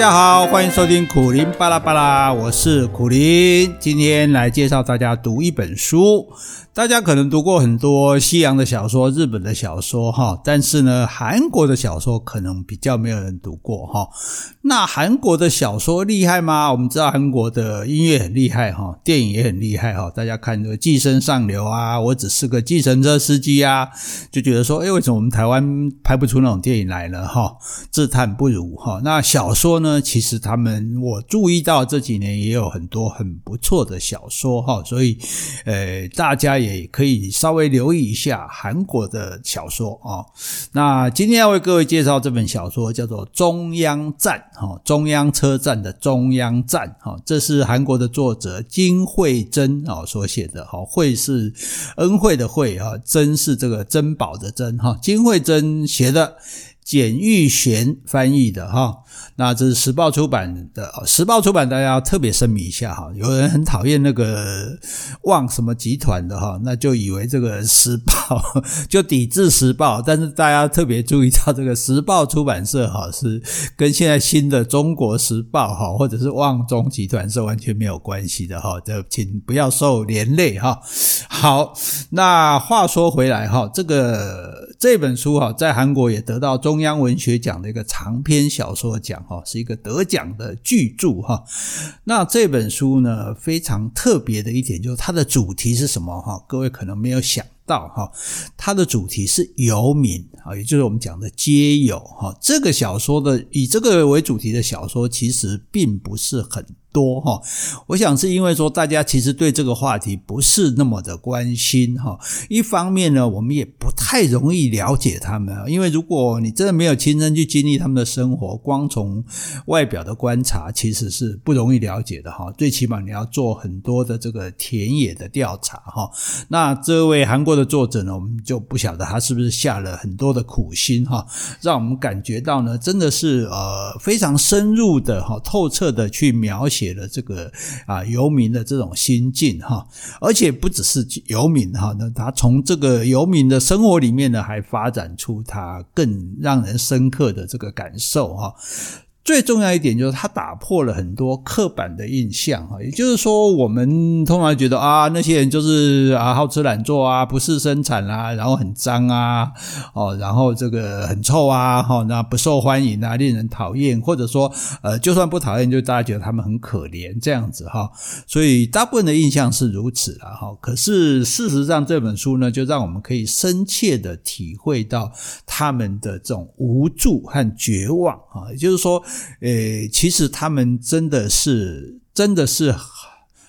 大家好，欢迎收听苦林巴拉巴拉，我是苦林，今天来介绍大家读一本书。大家可能读过很多西洋的小说、日本的小说，哈，但是呢，韩国的小说可能比较没有人读过，哈。那韩国的小说厉害吗？我们知道韩国的音乐很厉害，哈，电影也很厉害，哈。大家看这个《寄生上流》啊，我只是个计程车司机啊，就觉得说，哎，为什么我们台湾拍不出那种电影来呢？哈，自叹不如，哈。那小说呢？其实他们，我注意到这几年也有很多很不错的小说，哈。所以，呃，大家。也可以稍微留意一下韩国的小说啊。那今天要为各位介绍这本小说，叫做《中央站》哈，中央车站的中央站哈。这是韩国的作者金惠珍啊所写的哈。惠是恩惠的惠啊，珍是这个珍宝的珍哈。金惠珍写的。简玉璇翻译的哈，那这是时报出版的。时报出版大家要特别声明一下哈，有人很讨厌那个旺什么集团的哈，那就以为这个时报 就抵制时报，但是大家特别注意到这个时报出版社哈是跟现在新的中国时报哈或者是旺中集团是完全没有关系的哈，就请不要受连累哈。好，那话说回来哈，这个这本书哈在韩国也得到中。中央文学奖的一个长篇小说奖哈，是一个得奖的巨著哈。那这本书呢，非常特别的一点就是它的主题是什么哈？各位可能没有想到哈，它的主题是游民啊，也就是我们讲的街友哈。这个小说的以这个为主题的小说，其实并不是很多哈，我想是因为说大家其实对这个话题不是那么的关心哈。一方面呢，我们也不太容易了解他们，因为如果你真的没有亲身去经历他们的生活，光从外表的观察其实是不容易了解的哈。最起码你要做很多的这个田野的调查哈。那这位韩国的作者呢，我们就不晓得他是不是下了很多的苦心哈，让我们感觉到呢，真的是呃非常深入的哈、透彻的去描写。写了这个啊游民的这种心境哈，而且不只是游民哈，那他从这个游民的生活里面呢，还发展出他更让人深刻的这个感受哈。最重要一点就是他打破了很多刻板的印象哈，也就是说，我们通常觉得啊，那些人就是啊好吃懒做啊，不事生产啊，然后很脏啊，哦，然后这个很臭啊，哈，那不受欢迎啊，令人讨厌，或者说呃，就算不讨厌，就大家觉得他们很可怜这样子哈，所以大部分的印象是如此了哈。可是事实上，这本书呢，就让我们可以深切的体会到他们的这种无助和绝望啊，也就是说。诶，其实他们真的是，真的是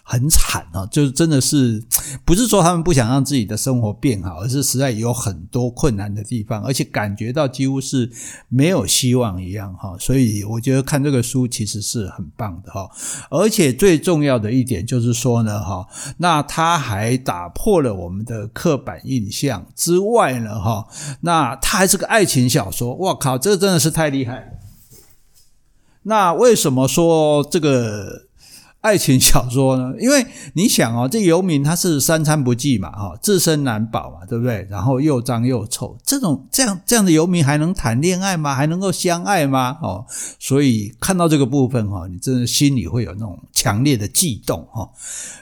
很惨啊！就是真的是，不是说他们不想让自己的生活变好，而是实在有很多困难的地方，而且感觉到几乎是没有希望一样哈。所以我觉得看这个书其实是很棒的哈。而且最重要的一点就是说呢，哈，那他还打破了我们的刻板印象之外呢，哈，那他还是个爱情小说。我靠，这真的是太厉害了！那为什么说这个爱情小说呢？因为你想哦，这游民他是三餐不继嘛，哈，自身难保嘛，对不对？然后又脏又臭，这种这样这样的游民还能谈恋爱吗？还能够相爱吗？哦，所以看到这个部分哈，你真的心里会有那种强烈的悸动哈。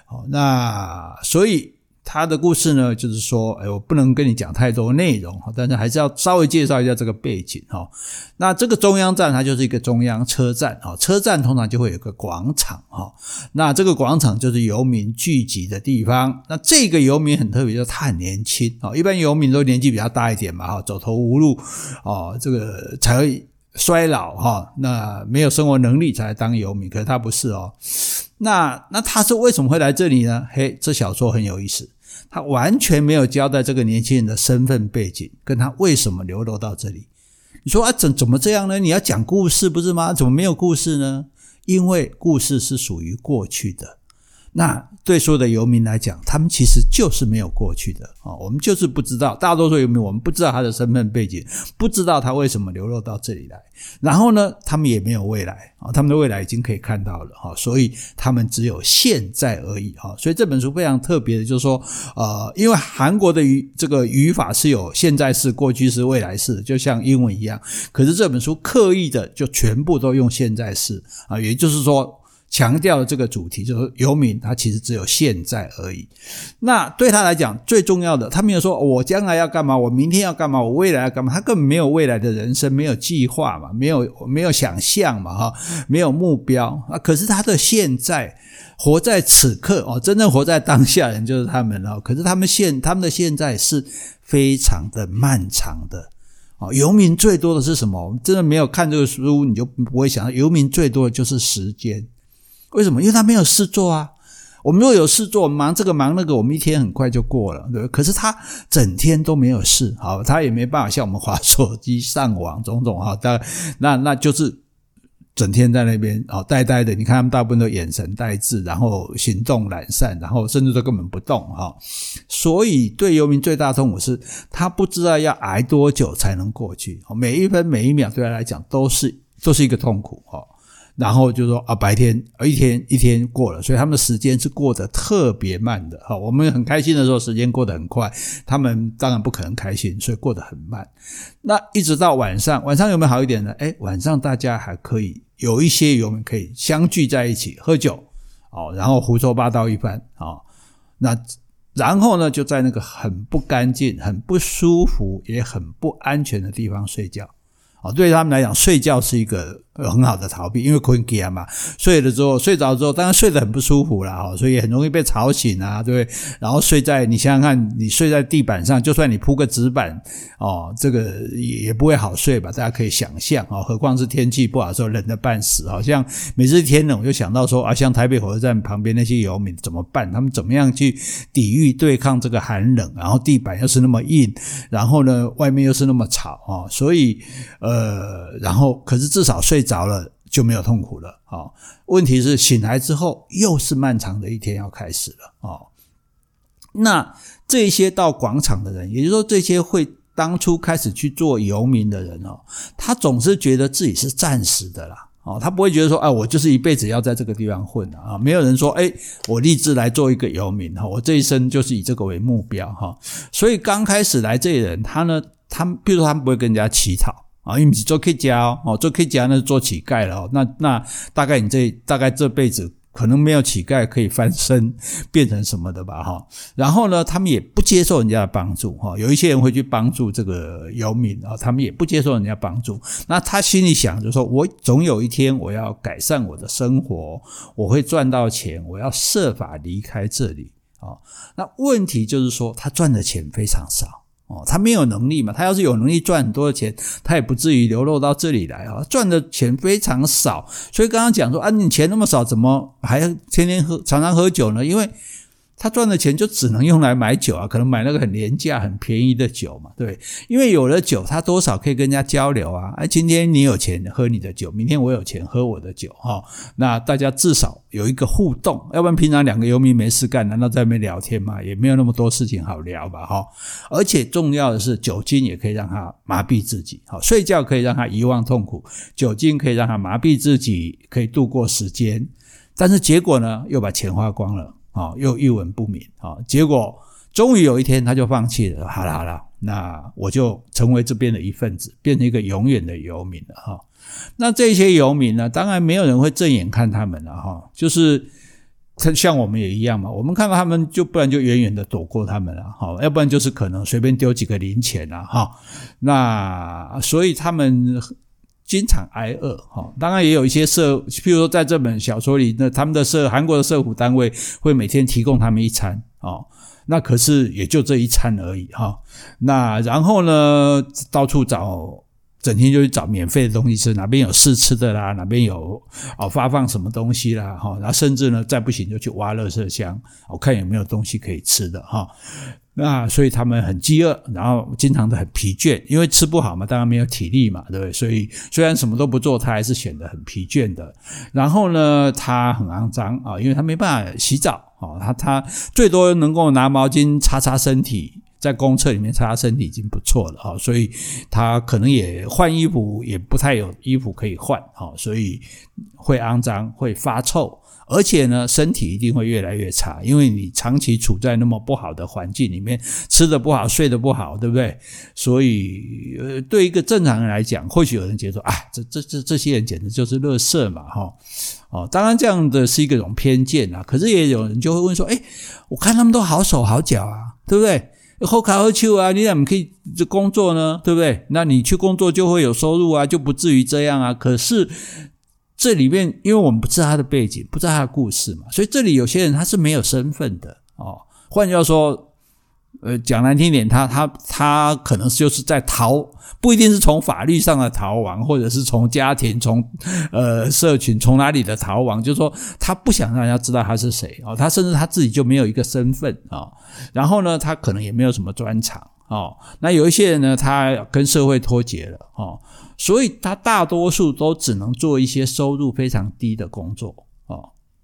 好，那所以。他的故事呢，就是说，哎，我不能跟你讲太多内容哈，但是还是要稍微介绍一下这个背景哈。那这个中央站它就是一个中央车站哈，车站通常就会有个广场哈。那这个广场就是游民聚集的地方。那这个游民很特别，就是他很年轻啊。一般游民都年纪比较大一点嘛哈，走投无路哦，这个才会衰老哈。那没有生活能力才当游民，可是他不是哦。那那他是为什么会来这里呢？嘿，这小说很有意思。他完全没有交代这个年轻人的身份背景，跟他为什么流落到这里。你说啊，怎怎么这样呢？你要讲故事不是吗？怎么没有故事呢？因为故事是属于过去的。那对所有的游民来讲，他们其实就是没有过去的啊，我们就是不知道。大多数游民，我们不知道他的身份背景，不知道他为什么流落到这里来。然后呢，他们也没有未来啊，他们的未来已经可以看到了哈，所以他们只有现在而已哈。所以这本书非常特别的，就是说，呃，因为韩国的语这个语法是有现在式、过去式、未来式，就像英文一样。可是这本书刻意的就全部都用现在式啊，也就是说。强调这个主题就是游民，他其实只有现在而已。那对他来讲，最重要的，他没有说我将来要干嘛，我明天要干嘛，我未来要干嘛，他根本没有未来的人生，没有计划嘛，没有没有想象嘛，哈，没有目标啊。可是他的现在，活在此刻哦，真正活在当下人就是他们哦。可是他们现他们的现在是非常的漫长的哦。游民最多的是什么？真的没有看这个书，你就不会想到，游民最多的就是时间。为什么？因为他没有事做啊。我们如果有事做，忙这个忙那个，我们一天很快就过了，对？可是他整天都没有事，好，他也没办法像我们滑手机、上网种种哈。那那那就是整天在那边哦，呆呆的。你看他们大部分都眼神呆滞，然后行动懒散，然后甚至都根本不动哈。所以对游民最大的痛苦是，他不知道要挨多久才能过去。每一分每一秒对他来讲都是都是一个痛苦哈。然后就说啊，白天，一天一天过了，所以他们的时间是过得特别慢的哈。我们很开心的时候，时间过得很快，他们当然不可能开心，所以过得很慢。那一直到晚上，晚上有没有好一点呢？诶，晚上大家还可以有一些游民可以相聚在一起喝酒哦，然后胡说八道一番啊。那然后呢，就在那个很不干净、很不舒服、也很不安全的地方睡觉。哦，对他们来讲，睡觉是一个很好的逃避，因为困觉嘛，睡了之后，睡着之后，当然睡得很不舒服啦，哈，所以很容易被吵醒啊，对不对？然后睡在，你想想看，你睡在地板上，就算你铺个纸板，哦，这个也不会好睡吧？大家可以想象啊，何况是天气不好的时候，冷的半死，好像每次天冷，我就想到说啊，像台北火车站旁边那些游民怎么办？他们怎么样去抵御对抗这个寒冷？然后地板又是那么硬，然后呢，外面又是那么吵啊，所以呃，然后可是至少睡着了。就没有痛苦了啊！问题是醒来之后又是漫长的一天要开始了哦！那这些到广场的人，也就是说这些会当初开始去做游民的人哦，他总是觉得自己是暂时的啦哦，他不会觉得说啊，我就是一辈子要在这个地方混啊！没有人说哎，我立志来做一个游民哈，我这一生就是以这个为目标哈。所以刚开始来这些人，他呢，他比如说他们不会跟人家乞讨。啊，因为你做客家哦，做客家那是做乞丐了哦。那那大概你这大概这辈子可能没有乞丐可以翻身 变成什么的吧哈。然后呢，他们也不接受人家的帮助哈。有一些人会去帮助这个游民啊，他们也不接受人家帮助。那他心里想就是说，我总有一天我要改善我的生活，我会赚到钱，我要设法离开这里啊。那问题就是说，他赚的钱非常少。哦，他没有能力嘛？他要是有能力赚很多的钱，他也不至于流落到这里来啊。赚的钱非常少，所以刚刚讲说啊，你钱那么少，怎么还天天喝、常常喝酒呢？因为他赚的钱就只能用来买酒啊，可能买那个很廉价、很便宜的酒嘛，对？因为有了酒，他多少可以跟人家交流啊。哎，今天你有钱喝你的酒，明天我有钱喝我的酒，哈，那大家至少有一个互动，要不然平常两个游民没事干，难道在那边聊天吗？也没有那么多事情好聊吧，哈。而且重要的是，酒精也可以让他麻痹自己，好，睡觉可以让他遗忘痛苦，酒精可以让他麻痹自己，可以度过时间。但是结果呢，又把钱花光了。啊，又一文不名啊！结果终于有一天，他就放弃了。好了好了，那我就成为这边的一份子，变成一个永远的游民了哈。那这些游民呢，当然没有人会正眼看他们了哈。就是他像我们也一样嘛，我们看到他们，就不然就远远的躲过他们了哈。要不然就是可能随便丢几个零钱了哈。那所以他们。经常挨饿，哈，当然也有一些社，譬如说在这本小说里，那他们的社，韩国的社府单位会每天提供他们一餐，哦，那可是也就这一餐而已，哈，那然后呢，到处找，整天就去找免费的东西吃，哪边有试吃的啦，哪边有哦发放什么东西啦，哈，然后甚至呢，再不行就去挖垃圾箱，我看有没有东西可以吃的，哈。那所以他们很饥饿，然后经常都很疲倦，因为吃不好嘛，当然没有体力嘛，对不对？所以虽然什么都不做，他还是显得很疲倦的。然后呢，他很肮脏啊，因为他没办法洗澡哦，他他最多能够拿毛巾擦擦身体，在公厕里面擦身体已经不错了哈，所以他可能也换衣服也不太有衣服可以换哈，所以会肮脏，会发臭。而且呢，身体一定会越来越差，因为你长期处在那么不好的环境里面，吃得不好，睡得不好，对不对？所以，呃，对一个正常人来讲，或许有人觉得说，啊，这这这这些人简直就是垃圾嘛，哈，哦，当然这样的是一个种偏见啊。可是也有人就会问说，诶，我看他们都好手好脚啊，对不对？喝卡好秋啊，你怎么可以这工作呢？对不对？那你去工作就会有收入啊，就不至于这样啊。可是。这里面，因为我们不知道他的背景，不知道他的故事嘛，所以这里有些人他是没有身份的哦。换句话说，呃，讲难听点，他他他可能就是在逃，不一定是从法律上的逃亡，或者是从家庭、从呃社群、从哪里的逃亡，就是说他不想让人家知道他是谁哦，他甚至他自己就没有一个身份啊、哦。然后呢，他可能也没有什么专长哦。那有一些人呢，他跟社会脱节了哦。所以他大多数都只能做一些收入非常低的工作，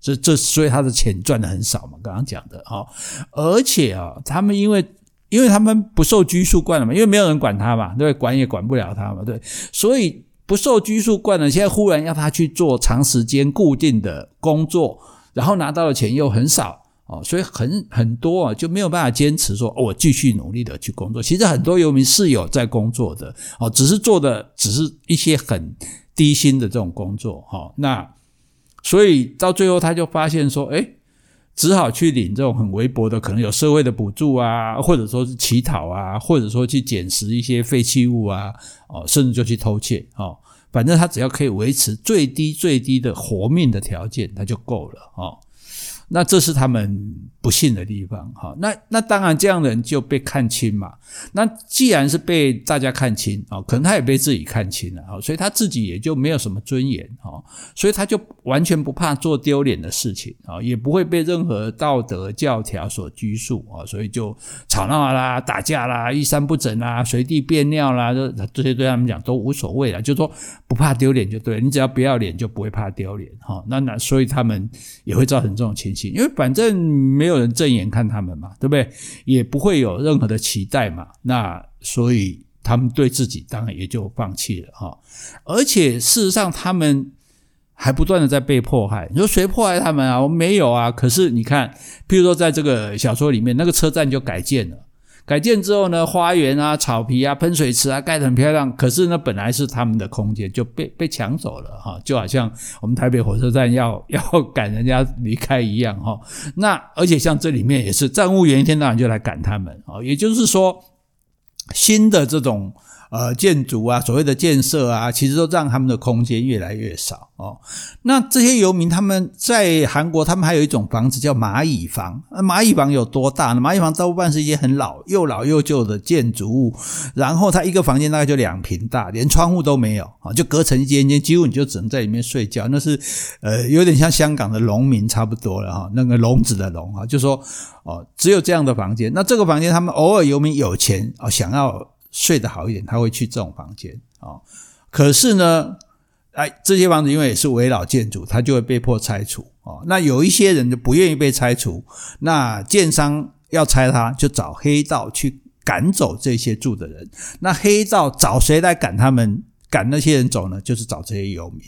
这这所以他的钱赚的很少嘛，刚刚讲的哦，而且啊，他们因为因为他们不受拘束惯了嘛，因为没有人管他嘛，对，管也管不了他嘛，对，所以不受拘束惯了，现在忽然要他去做长时间固定的工作，然后拿到的钱又很少。哦，所以很很多啊，就没有办法坚持说，我继续努力的去工作。其实很多游民是有在工作的，哦，只是做的只是一些很低薪的这种工作，哈。那所以到最后他就发现说，哎，只好去领这种很微薄的，可能有社会的补助啊，或者说是乞讨啊，或者说去捡拾一些废弃物啊，哦，甚至就去偷窃，哦，反正他只要可以维持最低最低的活命的条件，他就够了，哦。那这是他们不幸的地方，哈。那那当然，这样的人就被看轻嘛。那既然是被大家看轻啊，可能他也被自己看轻了啊，所以他自己也就没有什么尊严啊，所以他就完全不怕做丢脸的事情啊，也不会被任何道德教条所拘束啊，所以就吵闹啦、打架啦、衣衫不整啦、随地便尿啦，这这些对他们讲都无所谓了，就说不怕丢脸就对了，你只要不要脸就不会怕丢脸哈。那那所以他们也会造成这种情。因为反正没有人正眼看他们嘛，对不对？也不会有任何的期待嘛，那所以他们对自己当然也就放弃了哈。而且事实上，他们还不断的在被迫害。你说谁迫害他们啊？我没有啊。可是你看，譬如说在这个小说里面，那个车站就改建了。改建之后呢，花园啊、草皮啊、喷水池啊，盖得很漂亮。可是呢，本来是他们的空间就被被抢走了哈，就好像我们台北火车站要要赶人家离开一样哈。那而且像这里面也是站务员一天到晚就来赶他们啊，也就是说新的这种。呃，建筑啊，所谓的建设啊，其实都让他们的空间越来越少哦。那这些游民他们在韩国，他们还有一种房子叫蚂蚁房。蚂蚁房有多大呢？蚂蚁房多半是一些很老、又老又旧的建筑物，然后它一个房间大概就两平大，连窗户都没有啊，就隔成一间间，几乎你就只能在里面睡觉。那是呃，有点像香港的农民差不多了哈，那个笼子的笼啊，就说哦，只有这样的房间。那这个房间，他们偶尔游民有钱啊，想要。睡得好一点，他会去这种房间啊、哦。可是呢，哎，这些房子因为也是危老建筑，他就会被迫拆除哦。那有一些人就不愿意被拆除，那建商要拆他，就找黑道去赶走这些住的人。那黑道找谁来赶他们？赶那些人走呢？就是找这些游民。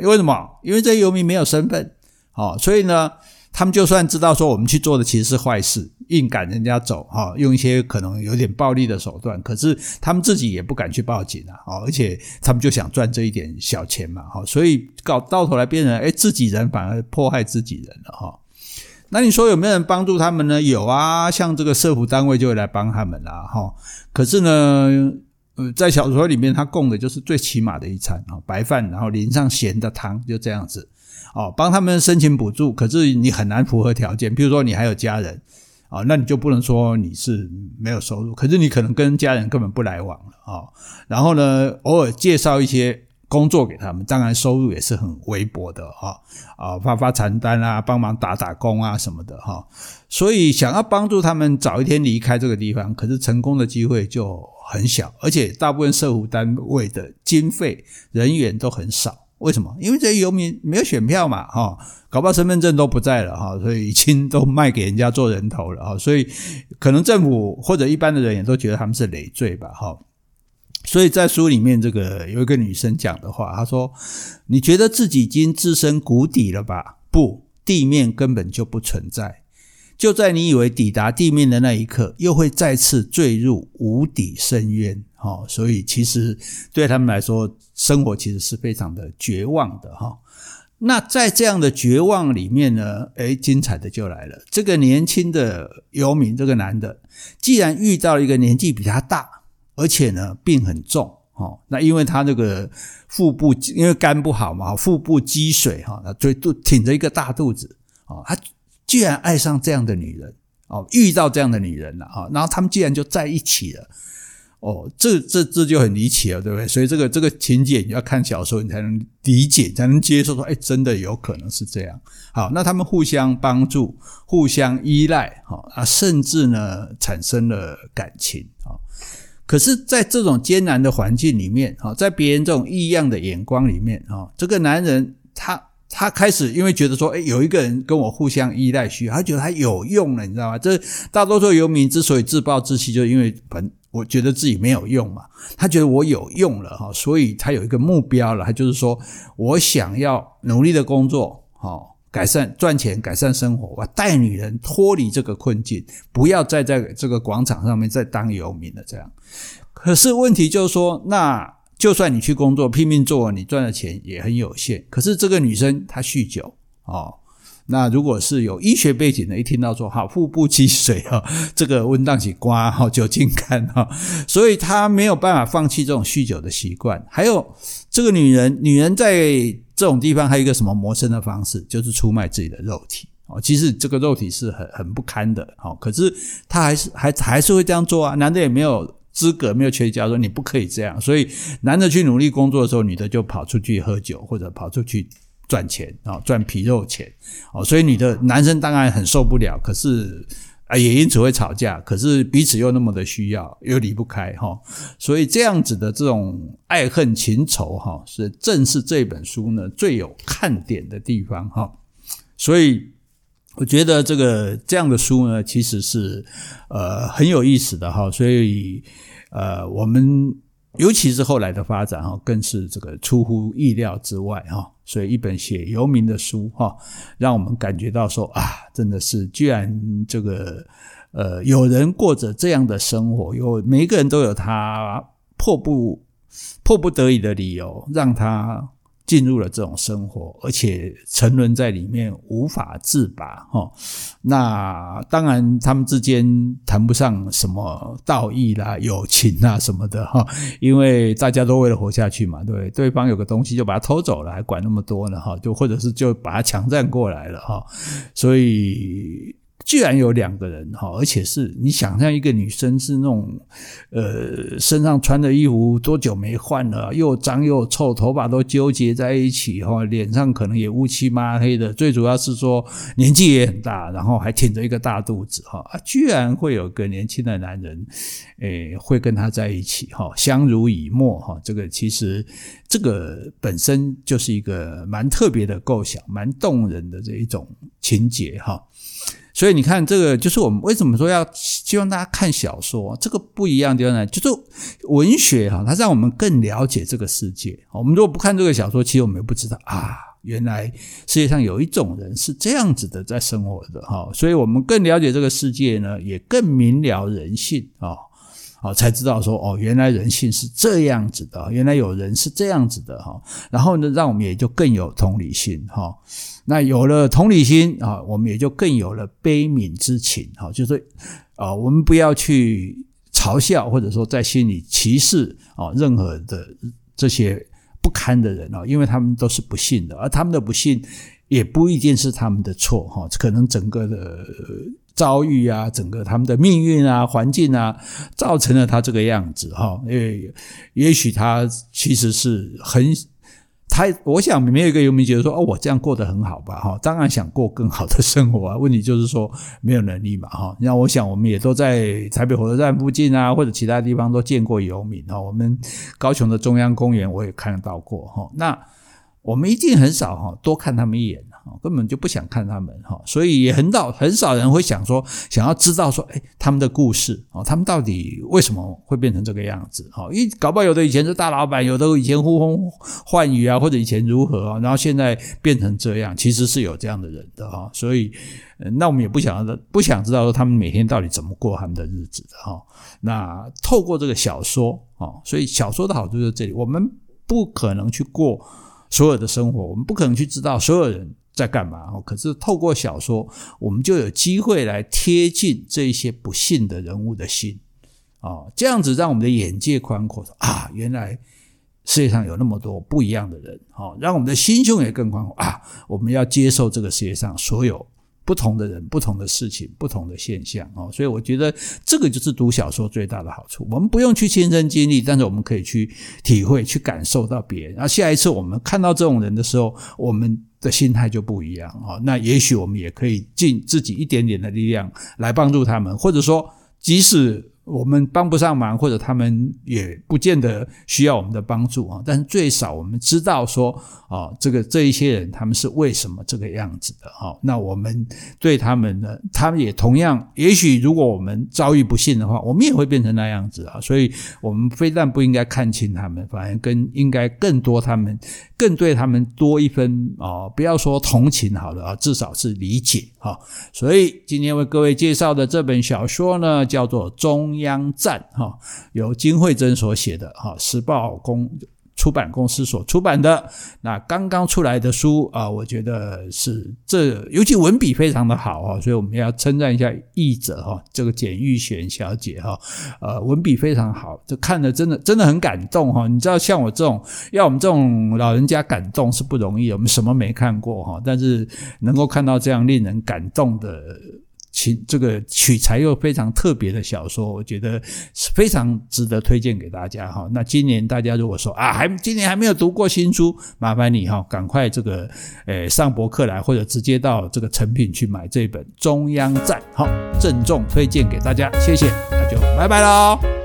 因为什么？因为这些游民没有身份，哦，所以呢。他们就算知道说我们去做的其实是坏事，硬赶人家走哈，用一些可能有点暴力的手段，可是他们自己也不敢去报警啊，而且他们就想赚这一点小钱嘛，哈，所以搞到头来变成诶自己人反而迫害自己人了哈。那你说有没有人帮助他们呢？有啊，像这个社福单位就会来帮他们啦，哈。可是呢，呃，在小说里面他供的就是最起码的一餐啊，白饭，然后淋上咸的汤，就这样子。哦，帮他们申请补助，可是你很难符合条件。比如说你还有家人，啊，那你就不能说你是没有收入。可是你可能跟家人根本不来往了啊。然后呢，偶尔介绍一些工作给他们，当然收入也是很微薄的哈。啊，发发传单啊，帮忙打打工啊什么的哈。所以想要帮助他们早一天离开这个地方，可是成功的机会就很小，而且大部分社福单位的经费人员都很少。为什么？因为这些游民没有选票嘛，哈，搞不好身份证都不在了，哈，所以已经都卖给人家做人头了，哈，所以可能政府或者一般的人也都觉得他们是累赘吧，哈。所以在书里面，这个有一个女生讲的话，她说：“你觉得自己已经置身谷底了吧？不，地面根本就不存在。就在你以为抵达地面的那一刻，又会再次坠入无底深渊。”哈，所以其实对他们来说，生活其实是非常的绝望的哈。那在这样的绝望里面呢，诶，精彩的就来了。这个年轻的游民，这个男的，既然遇到了一个年纪比他大。而且呢，病很重，哦，那因为他那个腹部因为肝不好嘛，腹部积水哈，他就肚挺着一个大肚子，哦，他居然爱上这样的女人，哦，遇到这样的女人了，哈，然后他们竟然就在一起了，哦，这这这就很离奇了，对不对？所以这个这个情节你要看小说，你才能理解，才能接受说，哎，真的有可能是这样。好，那他们互相帮助，互相依赖，哈啊，甚至呢产生了感情，啊。可是，在这种艰难的环境里面，哈，在别人这种异样的眼光里面，哈，这个男人他他开始因为觉得说，诶，有一个人跟我互相依赖需要，他觉得他有用了，你知道吗？这大多数游民之所以自暴自弃，就因为本我觉得自己没有用嘛，他觉得我有用了，哈，所以他有一个目标了，他就是说我想要努力的工作，哈。改善赚钱，改善生活，我带女人脱离这个困境，不要再在这个广场上面再当游民了。这样，可是问题就是说，那就算你去工作，拼命做，你赚的钱也很有限。可是这个女生她酗酒哦，那如果是有医学背景的，一听到说好腹部积水哈，这个温当起刮哈酒精肝哈，所以他没有办法放弃这种酗酒的习惯。还有这个女人，女人在。这种地方还有一个什么谋生的方式，就是出卖自己的肉体哦。其实这个肉体是很很不堪的，哦，可是他还是还还是会这样做啊。男的也没有资格，没有权利教说你不可以这样。所以男的去努力工作的时候，女的就跑出去喝酒或者跑出去赚钱啊，赚皮肉钱哦。所以女的男生当然很受不了，可是。啊，也因此会吵架，可是彼此又那么的需要，又离不开哈，所以这样子的这种爱恨情仇哈，是正是这本书呢最有看点的地方哈。所以我觉得这个这样的书呢，其实是呃很有意思的哈。所以呃，我们尤其是后来的发展哈，更是这个出乎意料之外哈。所以一本写游民的书哈，让我们感觉到说啊，真的是居然这个呃有人过着这样的生活，有每一个人都有他迫不迫不得已的理由，让他。进入了这种生活，而且沉沦在里面无法自拔，哈。那当然，他们之间谈不上什么道义啦、友情啊什么的，哈。因为大家都为了活下去嘛，对，对方有个东西就把它偷走了，还管那么多呢，哈。就或者是就把它强占过来了，哈。所以。居然有两个人哈，而且是你想象一个女生是那种，呃，身上穿的衣服多久没换了，又脏又臭，头发都纠结在一起哈，脸上可能也乌漆抹黑的，最主要是说年纪也很大，然后还挺着一个大肚子哈，啊，居然会有个年轻的男人，诶，会跟她在一起哈，相濡以沫哈，这个其实这个本身就是一个蛮特别的构想，蛮动人的这一种情节哈。所以你看，这个就是我们为什么说要希望大家看小说，这个不一样的呢，就是文学哈，它让我们更了解这个世界。我们如果不看这个小说，其实我们也不知道啊，原来世界上有一种人是这样子的在生活的哈。所以我们更了解这个世界呢，也更明了人性啊，好才知道说哦，原来人性是这样子的，原来有人是这样子的哈。然后呢，让我们也就更有同理心哈。那有了同理心啊，我们也就更有了悲悯之情哈，就是啊，我们不要去嘲笑或者说在心里歧视啊任何的这些不堪的人啊，因为他们都是不幸的，而他们的不幸也不一定是他们的错哈，可能整个的遭遇啊，整个他们的命运啊、环境啊，造成了他这个样子哈，因为也许他其实是很。他，我想没有一个游民觉得说，哦，我这样过得很好吧？哈，当然想过更好的生活啊。问题就是说没有能力嘛，哈。那我想我们也都在台北火车站附近啊，或者其他地方都见过游民哈。我们高雄的中央公园我也看到过哈。那我们一定很少哈多看他们一眼。根本就不想看他们哈，所以也很少很少人会想说想要知道说，诶他们的故事哦，他们到底为什么会变成这个样子哈？因为搞不好有的以前是大老板，有的以前呼风唤雨啊，或者以前如何啊，然后现在变成这样，其实是有这样的人的哈。所以，那我们也不想不想知道说他们每天到底怎么过他们的日子的哈。那透过这个小说啊，所以小说的好处就是这里，我们不可能去过所有的生活，我们不可能去知道所有人。在干嘛？可是透过小说，我们就有机会来贴近这一些不幸的人物的心啊，这样子让我们的眼界宽阔啊，原来世界上有那么多不一样的人啊，让我们的心胸也更宽阔啊。我们要接受这个世界上所有不同的人、不同的事情、不同的现象哦。所以我觉得这个就是读小说最大的好处。我们不用去亲身经历，但是我们可以去体会、去感受到别人。然后下一次我们看到这种人的时候，我们。的心态就不一样啊，那也许我们也可以尽自己一点点的力量来帮助他们，或者说，即使。我们帮不上忙，或者他们也不见得需要我们的帮助啊。但是最少我们知道说啊，这个这一些人他们是为什么这个样子的哈。那我们对他们呢，他们也同样，也许如果我们遭遇不幸的话，我们也会变成那样子啊。所以，我们非但不应该看轻他们，反而更应该更多他们，更对他们多一分啊，不要说同情好了啊，至少是理解哈。所以今天为各位介绍的这本小说呢，叫做《中央站哈，由金惠珍所写的哈，时报公出版公司所出版的那刚刚出来的书啊，我觉得是这尤其文笔非常的好哈，所以我们要称赞一下译者哈，这个简玉璇小姐哈，呃，文笔非常好，这看的真的真的很感动哈。你知道像我这种要我们这种老人家感动是不容易，我们什么没看过哈，但是能够看到这样令人感动的。其这个取材又非常特别的小说，我觉得是非常值得推荐给大家哈。那今年大家如果说啊，还今年还没有读过新书，麻烦你哈，赶快这个诶上博客来，或者直接到这个成品去买这本《中央站》，好，郑重推荐给大家，谢谢，那就拜拜喽。